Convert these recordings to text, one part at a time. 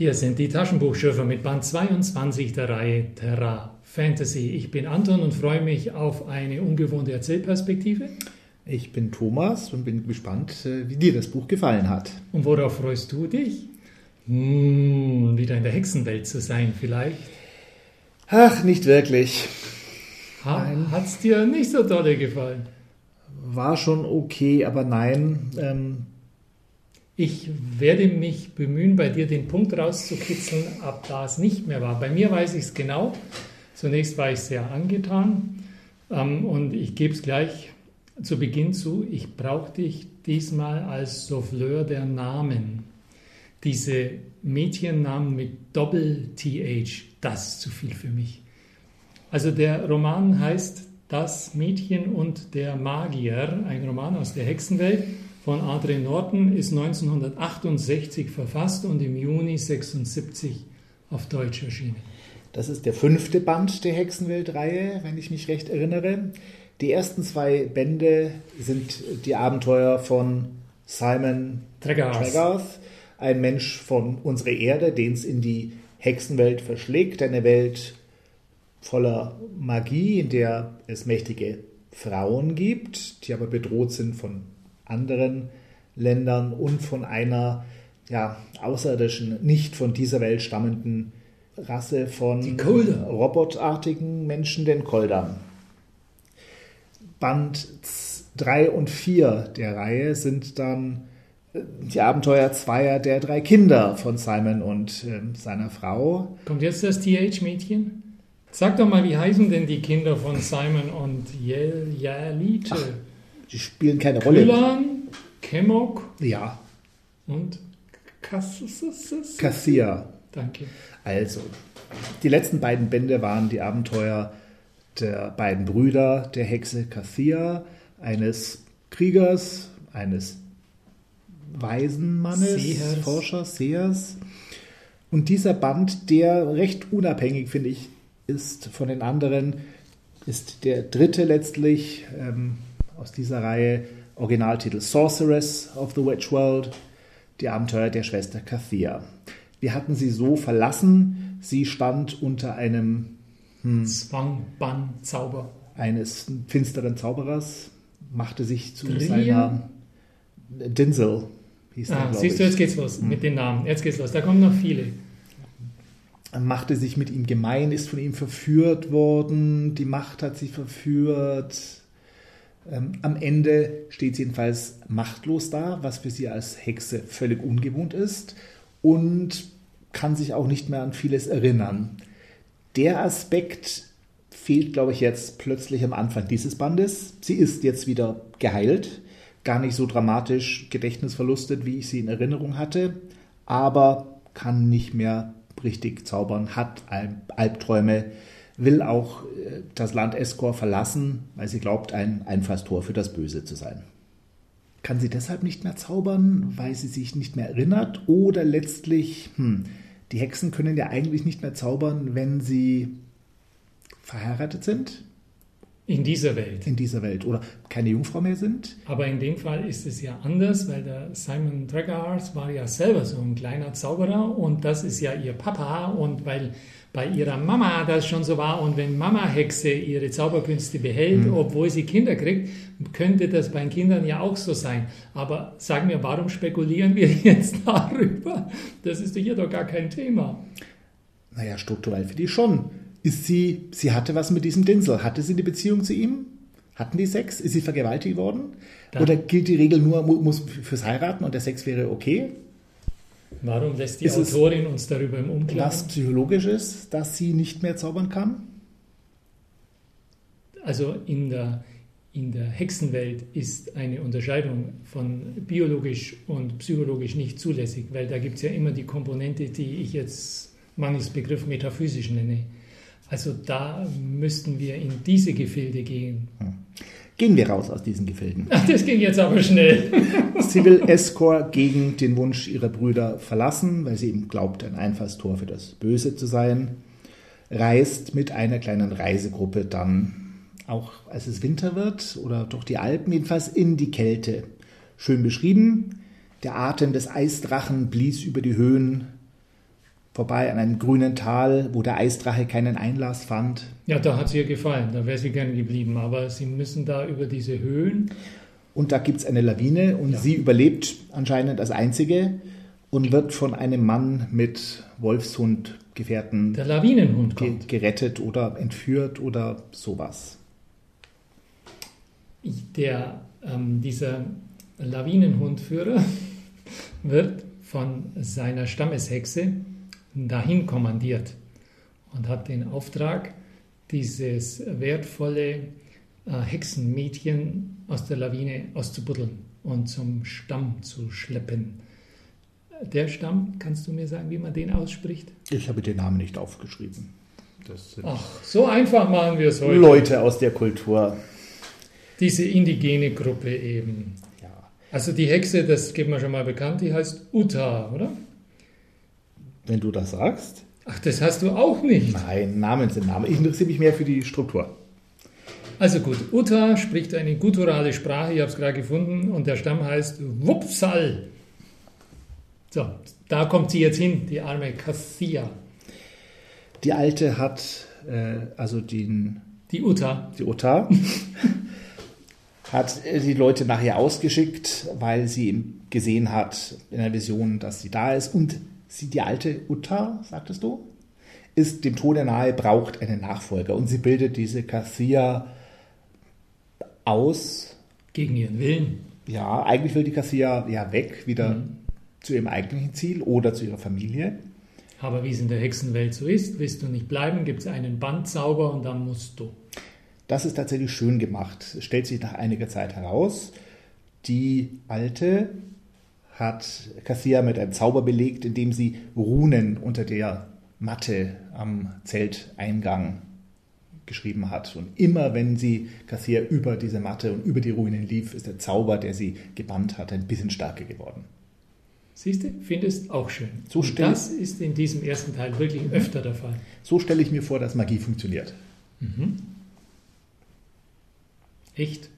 Hier sind die Taschenbuchschiffer mit Band 22 der Reihe Terra Fantasy. Ich bin Anton und freue mich auf eine ungewohnte Erzählperspektive. Ich bin Thomas und bin gespannt, äh, wie dir das Buch gefallen hat. Und worauf freust du dich? Hm, wieder in der Hexenwelt zu sein vielleicht. Ach, nicht wirklich. Ha, Hat es dir nicht so dolle gefallen? War schon okay, aber nein. Ähm, ich werde mich bemühen, bei dir den Punkt rauszukitzeln, ab da es nicht mehr war. Bei mir weiß ich es genau. Zunächst war ich sehr angetan ähm, und ich gebe es gleich zu Beginn zu. Ich brauche dich diesmal als Souffleur der Namen. Diese Mädchennamen mit Doppel-TH, das ist zu viel für mich. Also der Roman heißt Das Mädchen und der Magier, ein Roman aus der Hexenwelt von Adre Norton, ist 1968 verfasst und im Juni 76 auf Deutsch erschienen. Das ist der fünfte Band der Hexenwelt-Reihe, wenn ich mich recht erinnere. Die ersten zwei Bände sind die Abenteuer von Simon Tregarth, ein Mensch von unserer Erde, den es in die Hexenwelt verschlägt, eine Welt voller Magie, in der es mächtige Frauen gibt, die aber bedroht sind von anderen Ländern und von einer ja, außerirdischen, nicht von dieser Welt stammenden Rasse von robotartigen Menschen, den Koldern. Band 3 und 4 der Reihe sind dann äh, die Abenteuer zweier der drei Kinder von Simon und äh, seiner Frau. Kommt jetzt das TH-Mädchen? Sag doch mal, wie heißen denn die Kinder von Simon und Yelite? Die spielen keine Rolle. Kylan, Kemok. Ja. Und Cassia. Danke. Also, die letzten beiden Bände waren die Abenteuer der beiden Brüder der Hexe Cassia, eines Kriegers, eines Waisenmannes, Sehers. Forschers, Sehers. Und dieser Band, der recht unabhängig, finde ich, ist von den anderen, ist der dritte letztlich ähm, aus dieser Reihe. Originaltitel Sorceress of the Witch World, die Abenteuer der Schwester Cathia. Wir hatten sie so verlassen. Sie stand unter einem hm, Zwang, Bann, Zauber. Eines finsteren Zauberers, machte sich zu Drian? seiner Dinsel. Hieß Ah, der, siehst du, ich. jetzt geht's los mit den Namen. Jetzt geht's los. Da kommen noch viele. machte sich mit ihm gemein, ist von ihm verführt worden, die Macht hat sie verführt. Ähm, am Ende steht sie jedenfalls machtlos da, was für sie als Hexe völlig ungewohnt ist und kann sich auch nicht mehr an vieles erinnern. Der Aspekt fehlt, glaube ich, jetzt plötzlich am Anfang dieses Bandes. Sie ist jetzt wieder geheilt, gar nicht so dramatisch gedächtnisverlustet, wie ich sie in Erinnerung hatte, aber kann nicht mehr richtig zaubern, hat Al- Albträume, will auch äh, das Land Eskor verlassen, weil sie glaubt, ein Einfallstor für das Böse zu sein. Kann sie deshalb nicht mehr zaubern, weil sie sich nicht mehr erinnert? Oder letztlich, hm, die Hexen können ja eigentlich nicht mehr zaubern, wenn sie verheiratet sind In dieser Welt. in dieser Welt oder keine Jungfrau mehr sind? Aber in dem Fall ist es ja anders, weil der Simon Tregarth war ja selber so ein kleiner Zauberer und das ist ja ihr Papa und weil bei ihrer Mama das schon so war und wenn Mama Hexe ihre Zauberkünste behält, obwohl sie Kinder kriegt, könnte das bei den Kindern ja auch so sein. Aber sag mir, warum spekulieren wir jetzt darüber? Das ist doch hier doch gar kein Thema. Naja, strukturell für die schon. Ist sie, sie hatte was mit diesem Dinsel. Hatte sie eine Beziehung zu ihm? Hatten die Sex? Ist sie vergewaltigt worden? Dann- Oder gilt die Regel nur mu- muss fürs Heiraten und der Sex wäre okay? Warum lässt die Ist Autorin uns darüber im Unklaren? Was psychologisch ist, dass sie nicht mehr zaubern kann? Also in der, in der Hexenwelt ist eine Unterscheidung von biologisch und psychologisch nicht zulässig, weil da gibt es ja immer die Komponente, die ich jetzt mangels Begriff metaphysisch nenne. Also da müssten wir in diese Gefilde gehen. Gehen wir raus aus diesen Gefilden. Ach, das ging jetzt aber schnell. Sie will Eskor gegen den Wunsch ihrer Brüder verlassen, weil sie eben glaubt, ein Einfallstor für das Böse zu sein. Reist mit einer kleinen Reisegruppe dann, auch als es Winter wird oder durch die Alpen, jedenfalls in die Kälte. Schön beschrieben. Der Atem des Eisdrachen blies über die Höhen. Vorbei an einem grünen Tal, wo der Eisdrache keinen Einlass fand. Ja, da hat es ihr gefallen, da wäre sie gern geblieben, aber sie müssen da über diese Höhen. Und da gibt es eine Lawine und Ja. sie überlebt anscheinend als einzige und wird von einem Mann mit Wolfshundgefährten Der Lawinenhund kommt. gerettet oder entführt oder sowas. Der, ähm, dieser Lawinenhundführer wird von seiner Stammeshexe dahin kommandiert und hat den Auftrag, dieses wertvolle äh, Hexenmädchen aus der Lawine auszubuddeln und zum Stamm zu schleppen. Der Stamm, kannst du mir sagen, wie man den ausspricht? Ich habe den Namen nicht aufgeschrieben. Ach, so einfach machen wir es heute. Leute aus der Kultur. Diese indigene Gruppe eben. Ja. Also die Hexe, das geht mir schon mal bekannt, die heißt Uta, oder? Wenn du das sagst. Ach, das hast du auch nicht. Nein, Namen sind Namen. Ich interessiere mich mehr für die Struktur. Also gut, Uta spricht eine gutturale Sprache, ich habe es gerade gefunden, und der Stamm heißt Wupsal. So, da kommt sie jetzt hin, die arme Cassia. Die Alte hat, äh, also den, Die Uta. die Uta, hat äh, die Leute nachher ausgeschickt, weil sie gesehen hat in der Vision, dass sie da ist. Und sie, die alte Uta, sagtest du, ist dem Tode nahe, braucht einen Nachfolger. Und sie bildet diese Cassia aus. Gegen ihren Willen. Ja, eigentlich will die Cassia ja weg, wieder Mhm. zu ihrem eigentlichen Ziel oder zu ihrer Familie. Aber wie es in der Hexenwelt so ist, willst du nicht bleiben, gibt es einen Bandzauber und dann musst du. Das ist tatsächlich schön gemacht. Es stellt sich nach einiger Zeit heraus, die Alte hat Cassia mit einem Zauber belegt, indem sie Runen unter der Matte am Zelteingang geschrieben hat. Und immer wenn sie Cassia über diese Matte und über die Ruinen lief, ist der Zauber, der sie gebannt hat, ein bisschen stärker geworden. Siehst du, findest auch schön. So das ist in diesem ersten Teil wirklich öfter der Fall. So stelle ich mir vor, dass Magie funktioniert. Echt?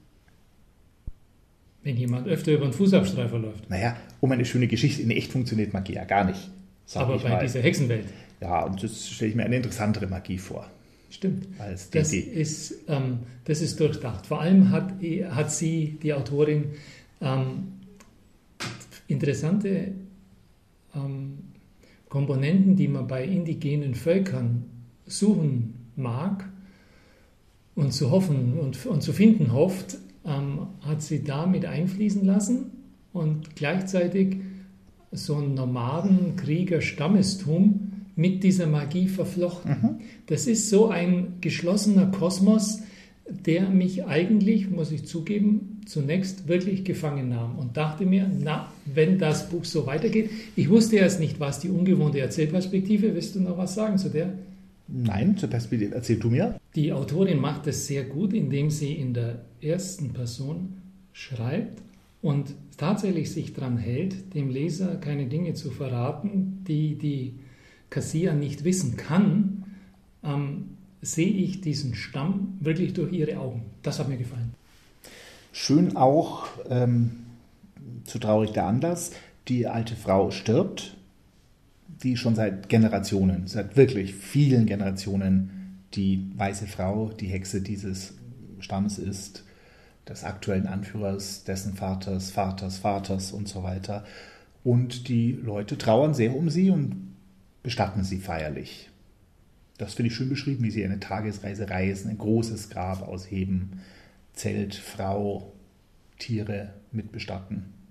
Wenn jemand öfter über einen Fußabstreifer läuft. Naja, um eine schöne Geschichte in echt funktioniert Magie ja gar nicht. Aber ich bei mal. dieser Hexenwelt. Ja, und das stelle ich mir eine interessantere Magie vor Stimmt. als Das ist, ähm, das ist durchdacht. Vor allem hat, hat sie, die Autorin, ähm, interessante ähm, Komponenten, die man bei indigenen Völkern suchen mag und zu hoffen und, und zu finden hofft, ähm, hat sie da mit einfließen lassen und gleichzeitig so ein Nomaden-Krieger-Stammestum mit dieser Magie verflochten. Das ist so ein geschlossener Kosmos, der mich eigentlich, muss ich zugeben, zunächst wirklich gefangen nahm und dachte mir, na, wenn das Buch so weitergeht, ich wusste erst nicht, was die ungewohnte Erzählperspektive, willst du noch was sagen zu der? Nein, zur Perspektive, erzähl du mir. Die Autorin macht es sehr gut, indem sie in der ersten Person schreibt und tatsächlich sich daran hält, dem Leser keine Dinge zu verraten, die die Cassia nicht wissen kann, ähm, sehe ich diesen Stamm wirklich durch ihre Augen. Das hat mir gefallen. Schön auch, ähm, zu traurig der Anlass, die alte Frau stirbt, die schon seit Generationen, seit wirklich vielen Generationen die weiße Frau, die Hexe dieses Stammes ist, des aktuellen Anführers, dessen Vaters, Vaters, Vaters und so weiter. Und die Leute trauern sehr um sie und bestatten sie feierlich. Das finde ich schön beschrieben, wie sie eine Tagesreise reisen, ein großes Grab ausheben, Zelt, Frau, Tiere mitbestatten.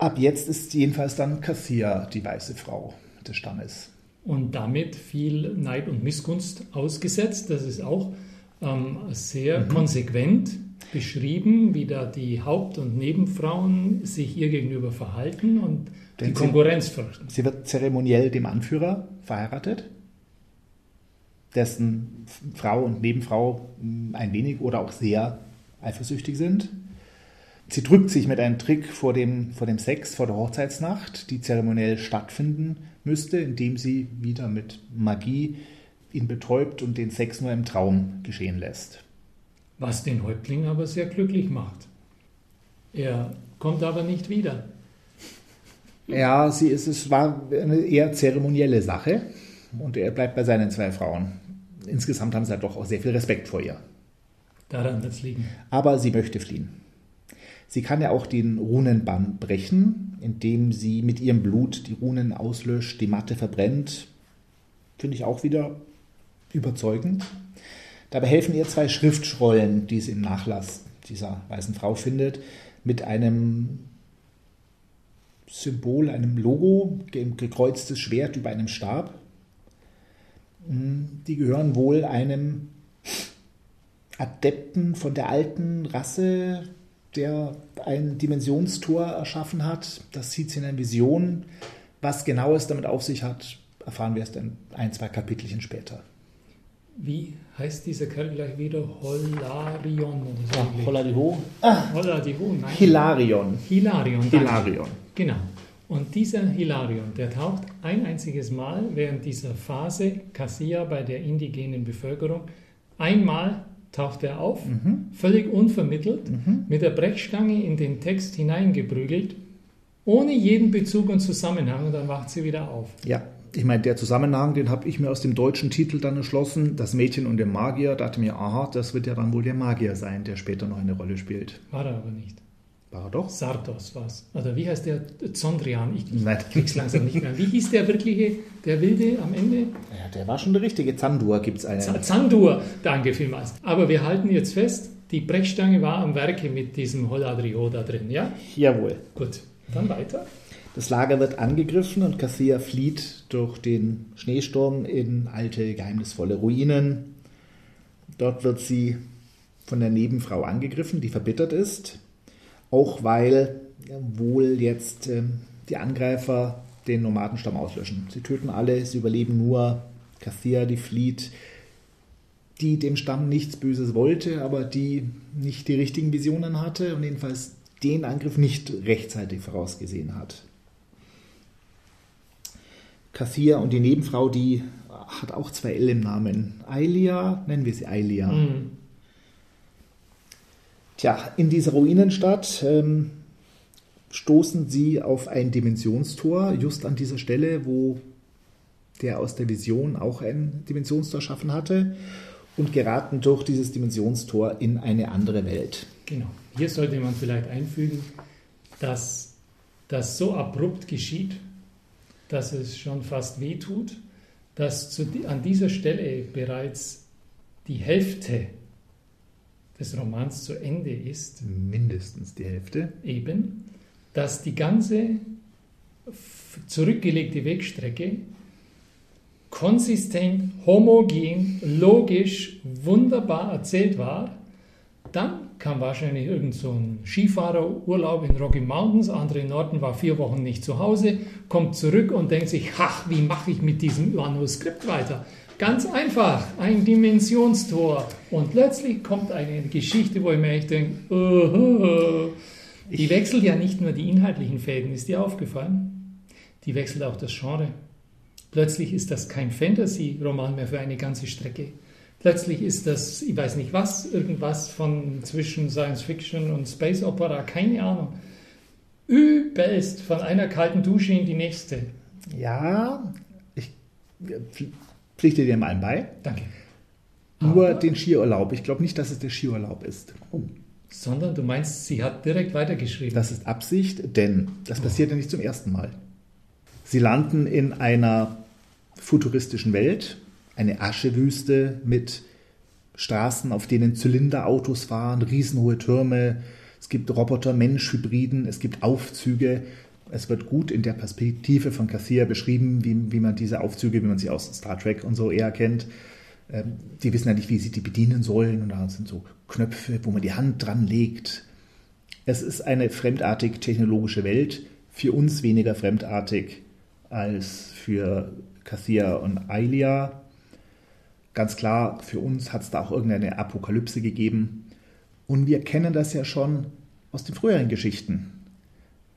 Ab jetzt ist jedenfalls dann Cassia die weiße Frau des Stammes. Und damit viel Neid und Missgunst ausgesetzt. Das ist auch ähm, sehr konsequent beschrieben, wie da die Haupt- und Nebenfrauen sich ihr gegenüber verhalten und Denn die sie- Konkurrenz fürchten. Sie wird zeremoniell dem Anführer verheiratet, dessen Frau und Nebenfrau mh, ein wenig oder auch sehr eifersüchtig sind. Sie drückt sich mit einem Trick vor dem, vor dem Sex, vor der Hochzeitsnacht, die zeremoniell stattfinden müsste, indem sie wieder mit Magie ihn betäubt und den Sex nur im Traum geschehen lässt. Was den Häuptling aber sehr glücklich macht. Er kommt aber nicht wieder. Ja, sie ist, es war eine eher zeremonielle Sache und er bleibt bei seinen zwei Frauen. Insgesamt haben sie halt doch auch sehr viel Respekt vor ihr. Daran wird es liegen. Aber sie möchte fliehen. Sie kann ja auch den Runenbann brechen, indem sie mit ihrem Blut die Runen auslöscht, die Matte verbrennt. Finde ich auch wieder überzeugend. Dabei helfen ihr zwei Schriftrollen, die sie im Nachlass dieser weißen Frau findet, mit einem Symbol, einem Logo, gekreuztes Schwert über einem Stab. Die gehören wohl einem Adepten von der alten Rasse, der ein Dimensionstor erschaffen hat. Das sieht sie in einer Vision. Was genau es damit auf sich hat, erfahren wir erst in ein, zwei Kapitelchen später. Wie heißt dieser Kerl gleich wieder? Hollarion oder so? Ah, Holladiho? Ah, Holladiho, nein. Hilarion. Hilarion. danke. Hilarion. Genau. Und dieser Hilarion, der taucht ein einziges Mal während dieser Phase Cassia bei der indigenen Bevölkerung. Einmal taucht er auf, völlig unvermittelt, mit der Brechstange in den Text hineingeprügelt, ohne jeden Bezug und Zusammenhang und dann wacht sie wieder auf. Ja, ich meine, der Zusammenhang, den habe ich mir aus dem deutschen Titel dann erschlossen. Das Mädchen und der Magier. Dachte mir, aha, das wird ja dann wohl der Magier sein, der später noch eine Rolle spielt. War er aber nicht. War doch? Sartos war's. Oder wie heißt der? Zondrian. Ich, ich Nein. krieg's langsam nicht mehr. Wie hieß der wirkliche, der Wilde am Ende? Ja, der war schon der richtige. Zandur gibt es einen. Z- Zandur. Danke vielmals. Aber wir halten jetzt fest, die Brechstange war am Werke mit diesem Holladrio da drin, ja? Jawohl. Gut. Dann weiter. Das Lager wird angegriffen und Cassia flieht durch den Schneesturm in alte, geheimnisvolle Ruinen. Dort wird sie von der Nebenfrau angegriffen, die verbittert ist. Auch weil wohl jetzt ähm, die Angreifer den Nomadenstamm auslöschen. Sie töten alle, sie überleben nur Cassia, die flieht, die dem Stamm nichts Böses wollte, aber die nicht die richtigen Visionen hatte und jedenfalls den Angriff nicht rechtzeitig vorausgesehen hat. Cassia und die Nebenfrau, die hat auch zwei L im Namen. Ailia, nennen wir sie Ailia. Mhm. Tja, in dieser Ruinenstadt ähm, stoßen sie auf ein Dimensionstor, just an dieser Stelle, wo der aus der Vision auch ein Dimensionstor schaffen hatte, und geraten durch dieses Dimensionstor in eine andere Welt. Genau. Hier sollte man vielleicht einfügen, dass das so abrupt geschieht, dass es schon fast weh tut, dass zu, an dieser Stelle bereits die Hälfte des Romans zu Ende ist, Mindestens die Hälfte. eben, dass die ganze zurückgelegte Wegstrecke konsistent, homogen, logisch, wunderbar erzählt war, dann kam wahrscheinlich irgend so ein Skifahrerurlaub in Rocky Mountains, andere Norton war vier Wochen nicht zu Hause, kommt zurück und denkt sich, ach, wie mache ich mit diesem Manuskript weiter? Ganz einfach, ein Dimensionstor. Und plötzlich kommt eine Geschichte, wo ich mir echt denke, uh, die wechselt ja nicht nur die inhaltlichen Fäden, ist dir aufgefallen? Die wechselt auch das Genre. Plötzlich ist das kein Fantasy-Roman mehr für eine ganze Strecke. Plötzlich ist das, ich weiß nicht was, irgendwas von zwischen Science Fiction und Space Opera, keine Ahnung. Übelst von einer kalten Dusche in die nächste. Ja, ich pflichte dir mal bei. Danke. Nur Aber- den Skiurlaub. Ich glaube nicht, dass es der Skiurlaub ist. Sondern du meinst, sie hat direkt weitergeschrieben. Das ist Absicht, denn das passiert ja nicht zum ersten Mal. Sie landen in einer futuristischen Welt, eine Aschewüste mit Straßen, auf denen Zylinderautos fahren, riesenhohe Türme, es gibt Roboter-Mensch-Hybriden, es gibt Aufzüge. Es wird gut in der Perspektive von Cassia beschrieben, wie, wie man diese Aufzüge, wie man sie aus Star Trek und so eher kennt. Ähm, Die wissen ja nicht, wie sie die bedienen sollen. Und da sind so Knöpfe, wo man die Hand dran legt. Es ist eine fremdartig technologische Welt, für uns weniger fremdartig als für Cassia und Ailia. Ganz klar, für uns hat es da auch irgendeine Apokalypse gegeben. Und wir kennen das ja schon aus den früheren Geschichten.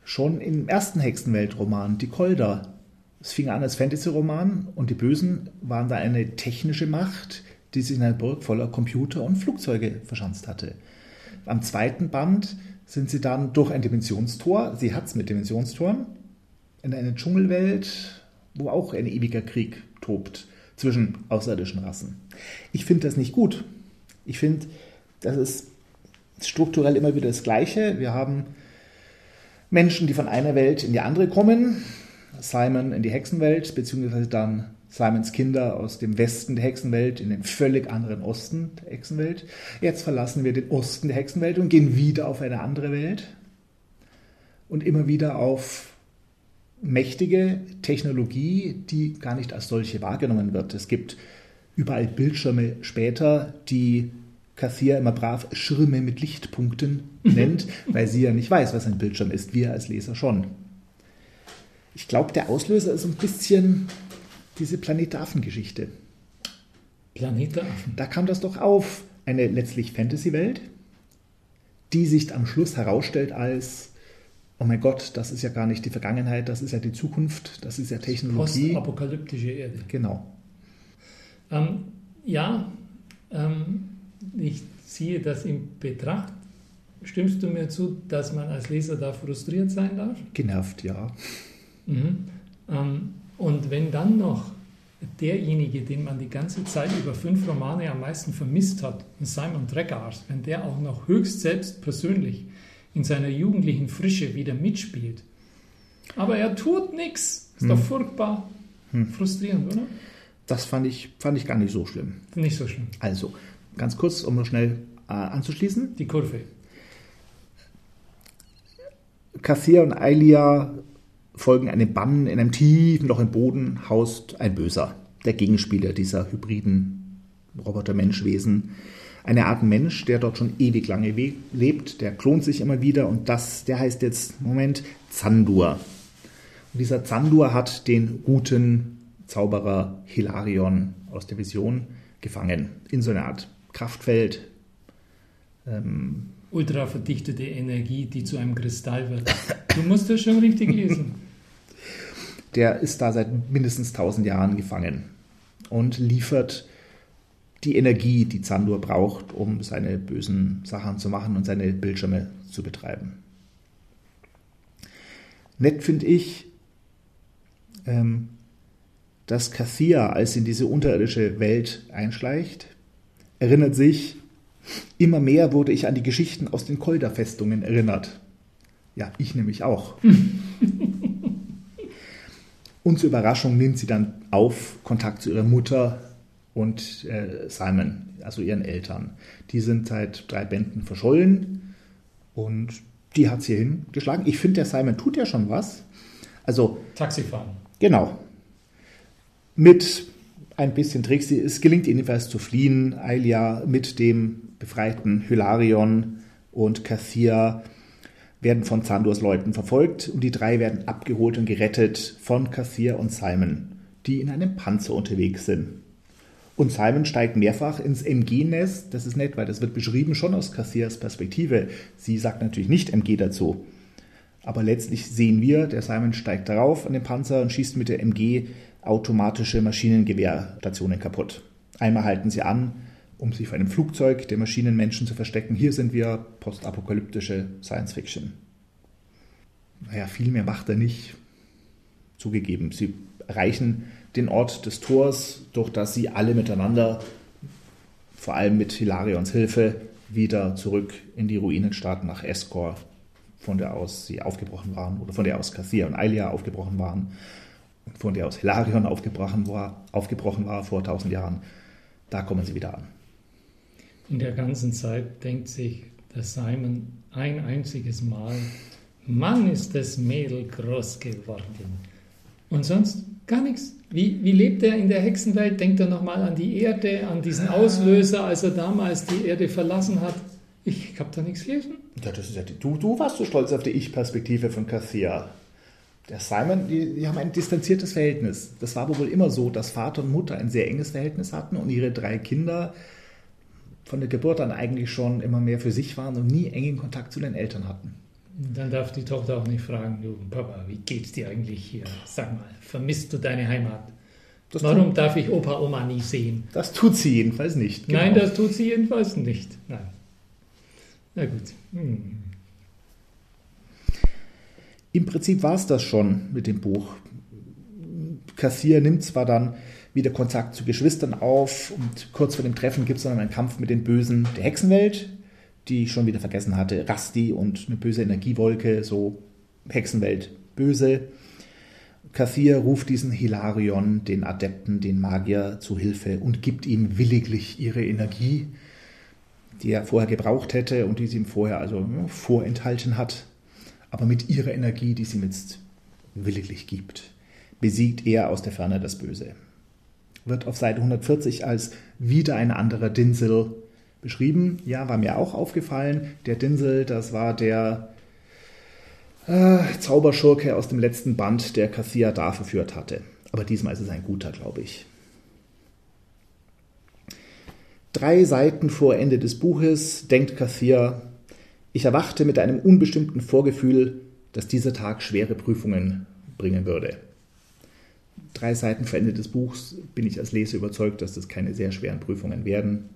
Schon im ersten Hexenweltroman, die Kolder. Es fing an als Fantasy-Roman und die Bösen waren da eine technische Macht, die sich in einer Burg voller Computer und Flugzeuge verschanzt hatte. Am zweiten Band sind sie dann durch ein Dimensionstor, sie hat es mit Dimensionstoren, in eine Dschungelwelt, wo auch ein ewiger Krieg tobt zwischen außerirdischen Rassen. Ich finde das nicht gut. Ich finde, das ist strukturell immer wieder das Gleiche. Wir haben Menschen, die von einer Welt in die andere kommen. Simon in die Hexenwelt, beziehungsweise dann Simons Kinder aus dem Westen der Hexenwelt in den völlig anderen Osten der Hexenwelt. Jetzt verlassen wir den Osten der Hexenwelt und gehen wieder auf eine andere Welt und immer wieder auf mächtige Technologie, die gar nicht als solche wahrgenommen wird. Es gibt überall Bildschirme später, die Kassier immer brav Schirme mit Lichtpunkten nennt, weil sie ja nicht weiß, was ein Bildschirm ist, wir als Leser schon. Ich glaube, der Auslöser ist ein bisschen diese Planet Affen-Geschichte. Planet Affen. Da kam das doch auf. Eine letztlich Fantasy-Welt, die sich am Schluss herausstellt als, oh mein Gott, das ist ja gar nicht die Vergangenheit, das ist ja die Zukunft, das ist ja Technologie. Postapokalyptische Erde. Genau. Ähm, ja, ähm, ich ziehe das in Betracht. Stimmst du mir zu, dass man als Leser da frustriert sein darf? Genervt, ja. Mhm. Ähm, und wenn dann noch derjenige, den man die ganze Zeit über fünf Romane am meisten vermisst hat, Simon Treckars, wenn der auch noch höchst selbst persönlich in seiner jugendlichen Frische wieder mitspielt. Aber er tut nichts. Ist hm. doch furchtbar hm. frustrierend, oder? Das fand ich, fand ich gar nicht so schlimm. Nicht so schlimm. Also, ganz kurz, um noch schnell äh, anzuschließen. Die Kurve. Kassier und Ailia folgen einem Bann. In einem tiefen Loch im Boden haust ein Böser, der Gegenspieler dieser hybriden Roboter-Menschwesen. Eine Art Mensch, der dort schon ewig lange lebt, der klont sich immer wieder und das, der heißt jetzt, Moment, Zandur. Und dieser Zandur hat den guten Zauberer Hilarion aus der Vision gefangen. In so einer Art Kraftfeld. Ähm, Ultra verdichtete Energie, die zu einem Kristall wird. Du musst das schon richtig lesen. Der ist da seit mindestens 1000 Jahren gefangen und liefert die Energie, die Zandur braucht, um seine bösen Sachen zu machen und seine Bildschirme zu betreiben. Nett finde ich, ähm, dass Kathia, als sie in diese unterirdische Welt einschleicht, erinnert sich, immer mehr wurde ich an die Geschichten aus den Kolder-Festungen erinnert. Ja, ich nämlich auch. und zur Überraschung nimmt sie dann auf Kontakt zu ihrer Mutter und äh, Simon, also ihren Eltern. Die sind seit drei Bänden verschollen und die hat sie hingeschlagen. Ich finde, der Simon tut ja schon was. Also Taxifahren. Genau. Mit ein bisschen Tricks. Es gelingt jedenfalls zu fliehen. Ailia mit dem befreiten Hylarion und Kathia werden von Zandurs Leuten verfolgt und die drei werden abgeholt und gerettet von Kathir und Simon, die in einem Panzer unterwegs sind. Und Simon steigt mehrfach ins MG-Nest. Das ist nett, weil das wird beschrieben schon aus Kassiers Perspektive. Sie sagt natürlich nicht MG dazu. Aber letztlich sehen wir, der Simon steigt darauf an den Panzer und schießt mit der MG automatische Maschinengewehrstationen kaputt. Einmal halten sie an, um sich vor einem Flugzeug der Maschinenmenschen zu verstecken. Hier sind wir postapokalyptische Science Fiction. Naja, viel mehr macht er nicht. Zugegeben, sie erreichen den Ort des Tors, durch das sie alle miteinander, vor allem mit Hilarions Hilfe, wieder zurück in die Ruinenstadt nach Escor, von der aus sie aufgebrochen waren, oder von der aus Cassia und Ailia aufgebrochen waren, und von der aus Hilarion aufgebrochen war, aufgebrochen war vor tausend Jahren. Da kommen sie wieder an. In der ganzen Zeit denkt sich der Simon ein einziges Mal, Mann ist das Mädel groß geworden. Und sonst gar nichts. Wie, wie lebt er in der Hexenwelt? Denkt er nochmal an die Erde, an diesen Auslöser, als er damals die Erde verlassen hat? Ich habe da nichts gelesen. Ja, das ist ja die, du, du warst so stolz auf die Ich-Perspektive von Cassia. Der Simon, die, die, haben ein distanziertes Verhältnis. Das war aber wohl immer so, dass Vater und Mutter ein sehr enges Verhältnis hatten und ihre drei Kinder von der Geburt an eigentlich schon immer mehr für sich waren und nie engen Kontakt zu den Eltern hatten. Dann darf die Tochter auch nicht fragen, du Papa, wie geht's dir eigentlich hier? Sag mal, vermisst du deine Heimat? Das Warum tut, darf ich Opa, Oma nie sehen? Das tut sie jedenfalls nicht. Genau. Nein, das tut sie jedenfalls nicht. Nein. Na gut. Hm. Im Prinzip war es das schon mit dem Buch. Kassier nimmt zwar dann wieder Kontakt zu Geschwistern auf und kurz vor dem Treffen gibt es dann einen Kampf mit den Bösen der Hexenwelt, die ich schon wieder vergessen hatte. Rasti und eine böse Energiewolke, so Hexenwelt böse. Kathir ruft diesen Hilarion, den Adepten, den Magier, zu Hilfe und gibt ihm williglich ihre Energie, die er vorher gebraucht hätte und die sie ihm vorher also vorenthalten hat. Aber mit ihrer Energie, die sie ihm jetzt williglich gibt, besiegt er aus der Ferne das Böse. Wird auf Seite 140 als wieder ein anderer Dinsel beschrieben. Ja, war mir auch aufgefallen. Der Dinsel, das war der äh, Zauberschurke aus dem letzten Band, der Cassia da verführt hatte. Aber diesmal ist es ein guter, glaube ich. Drei Seiten vor Ende des Buches denkt Cassia, ich erwachte mit einem unbestimmten Vorgefühl, dass dieser Tag schwere Prüfungen bringen würde. Drei Seiten vor Ende des Buchs bin ich als Leser überzeugt, dass das keine sehr schweren Prüfungen werden,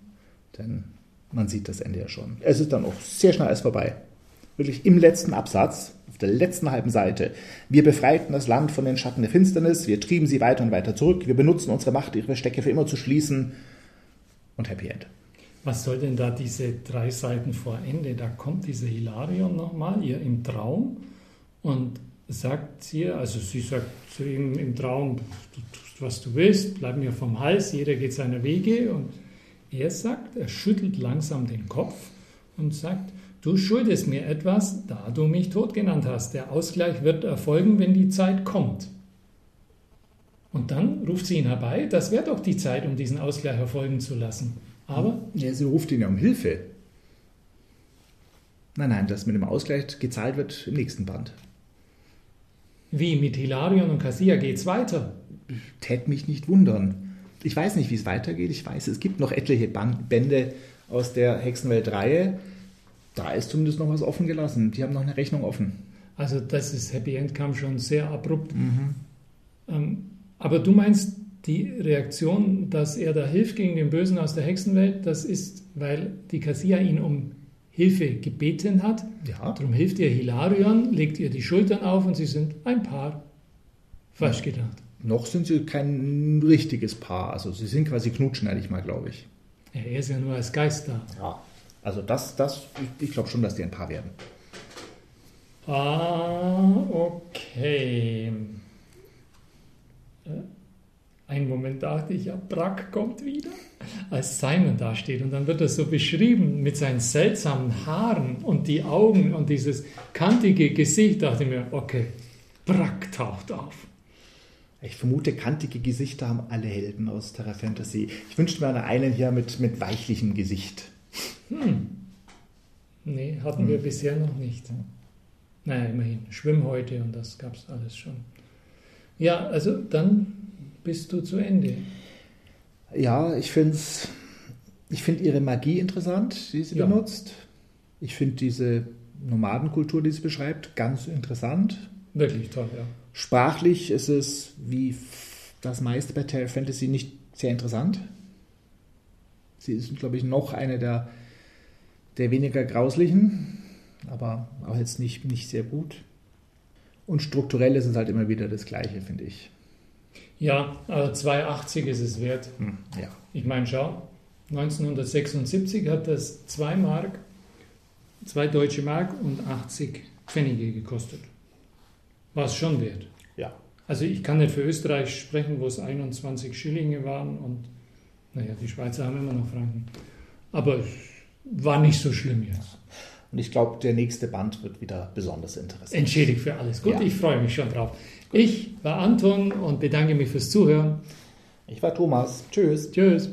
denn man sieht das Ende ja schon. Es ist dann auch sehr schnell alles vorbei. Wirklich im letzten Absatz auf der letzten halben Seite. Wir befreiten das Land von den Schatten der Finsternis, wir trieben sie weiter und weiter zurück, wir benutzen unsere Macht, ihre Stecke für immer zu schließen und Happy End. Was soll denn da diese drei Seiten vor Ende? Da kommt diese Hilarion nochmal, ihr im Traum und sagt ihr, also sie sagt zu ihm im Traum, du tust, was du willst, bleib mir vom Hals, jeder geht seiner Wege und er sagt, er schüttelt langsam den Kopf und sagt, Du schuldest mir etwas, da du mich tot genannt hast. Der Ausgleich wird erfolgen, wenn die Zeit kommt. Und dann ruft sie ihn herbei. Das wäre doch die Zeit, um diesen Ausgleich erfolgen zu lassen. Aber. Ja, sie ruft ihn ja um Hilfe. Nein, nein, das mit dem Ausgleich gezahlt wird im nächsten Band. Wie mit Hilarion und Cassia geht's weiter? Tät mich nicht wundern. Ich weiß nicht, wie es weitergeht. Ich weiß, es gibt noch etliche Bände aus der Hexenwelt-Reihe da ist zumindest noch was offen gelassen. Die haben noch eine Rechnung offen. Also das ist Happy End kam schon sehr abrupt. Mhm. Ähm, aber du meinst, die Reaktion, dass er da hilft gegen den Bösen aus der Hexenwelt, das ist, weil die Cassia ihn um Hilfe gebeten hat. Ja. Darum hilft ihr Hilarion, legt ihr die Schultern auf und sie sind ein Paar. Falsch gedacht. Noch sind sie kein richtiges Paar. Also sie sind quasi knutschneidig mal, glaube ich. Ja, er ist ja nur als Geist da. Ja. Also das, das, ich, ich glaube schon, dass die ein Paar werden. Ah, okay. Äh, einen Moment dachte ich, ja, Brack kommt wieder, als Simon da steht. Und dann wird er so beschrieben mit seinen seltsamen Haaren und die Augen und dieses kantige Gesicht. Dachte ich mir, okay, Brack taucht auf. Ich vermute, kantige Gesichter haben alle Helden aus Terra Fantasy. Ich wünschte mir einen hier mit, mit weichlichem Gesicht. Hm. Nee, hatten hm. wir bisher noch nicht. Naja, immerhin. Schwimmhäute und das gab es alles schon. Ja, also dann bist du zu Ende. Ja, ich finde ich find ihre Magie interessant, die sie ja. benutzt. Ich finde diese Nomadenkultur, die sie beschreibt, ganz interessant. Wirklich toll, ja. Sprachlich ist es, wie das meiste bei Terra Fantasy, nicht sehr interessant. Sie ist, glaube ich, noch eine der, der weniger grauslichen, aber auch jetzt nicht, nicht sehr gut. Und strukturell ist es halt immer wieder das Gleiche, finde ich. Ja, also 2,80 ist es wert. Hm, ja. Ich meine, schau, 1976 hat das 2 Mark, 2 deutsche Mark und 80 Pfennige gekostet. War es schon wert. Ja. Also ich kann nicht für Österreich sprechen, wo es 21 Schillinge waren und naja, die Schweizer haben immer noch Franken. Aber es war nicht so schlimm jetzt. Und ich glaube, der nächste Band wird wieder besonders interessant. Entschädigt für alles. Gut, ja. ich freue mich schon drauf. Ich war Anton und bedanke mich fürs Zuhören. Ich war Thomas. Tschüss. Tschüss.